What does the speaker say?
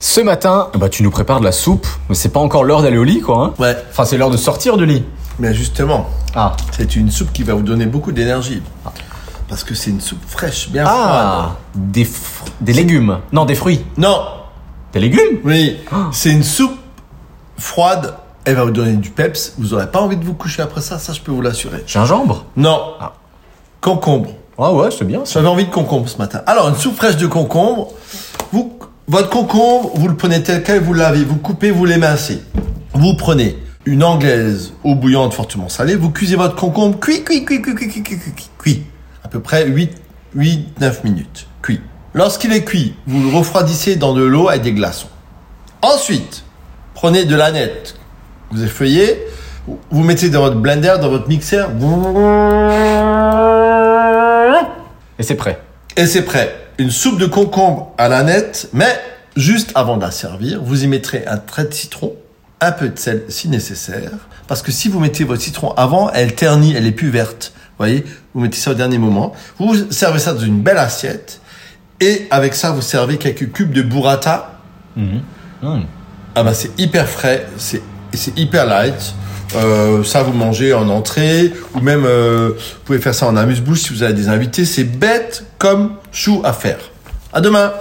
Ce matin, bah tu nous prépares de la soupe, mais c'est pas encore l'heure d'aller au lit quoi. Hein Ouais, enfin c'est l'heure de sortir du lit. mais justement, Ah. c'est une soupe qui va vous donner beaucoup d'énergie. Parce que c'est une soupe fraîche, bien froide. Ah. Des fr- des légumes. Non des fruits. Non, Des légumes? oui, c'est une soupe froide. Elle va vous donner du peps. Vous aurez pas envie de vous coucher après ça, ça je peux vous l'assurer. Gingembre? Non, Ah. concombre. Ah ouais c'est bien. J'avais envie de concombre ce matin. Alors, une soupe fraîche de concombre. Vous, votre concombre, vous le prenez tel quel, vous lavez, vous coupez, vous l'émincez. Vous prenez une anglaise eau bouillante fortement salée, vous cuisez votre concombre, cuit, cuit, cuit, cuit, cuit, cuit, cuit, cuit, cuit, cuit. À peu près 8, 8, 9 minutes. Cuit. Lorsqu'il est cuit, vous le refroidissez dans de l'eau avec des glaçons. Ensuite, prenez de l'aneth, vous effeuillez, vous mettez dans votre blender, dans votre mixeur, Et c'est prêt. Et c'est prêt. Une soupe de concombre à la nette, mais juste avant de la servir, vous y mettrez un trait de citron, un peu de sel si nécessaire, parce que si vous mettez votre citron avant, elle ternit, elle est plus verte. Vous voyez, vous mettez ça au dernier moment. Vous servez ça dans une belle assiette, et avec ça, vous servez quelques cubes de burrata. Mmh. Ah bah c'est hyper frais, c'est c'est hyper light. Euh, ça vous mangez en entrée ou même euh, vous pouvez faire ça en amuse-bouche si vous avez des invités. C'est bête comme chou à faire. À demain.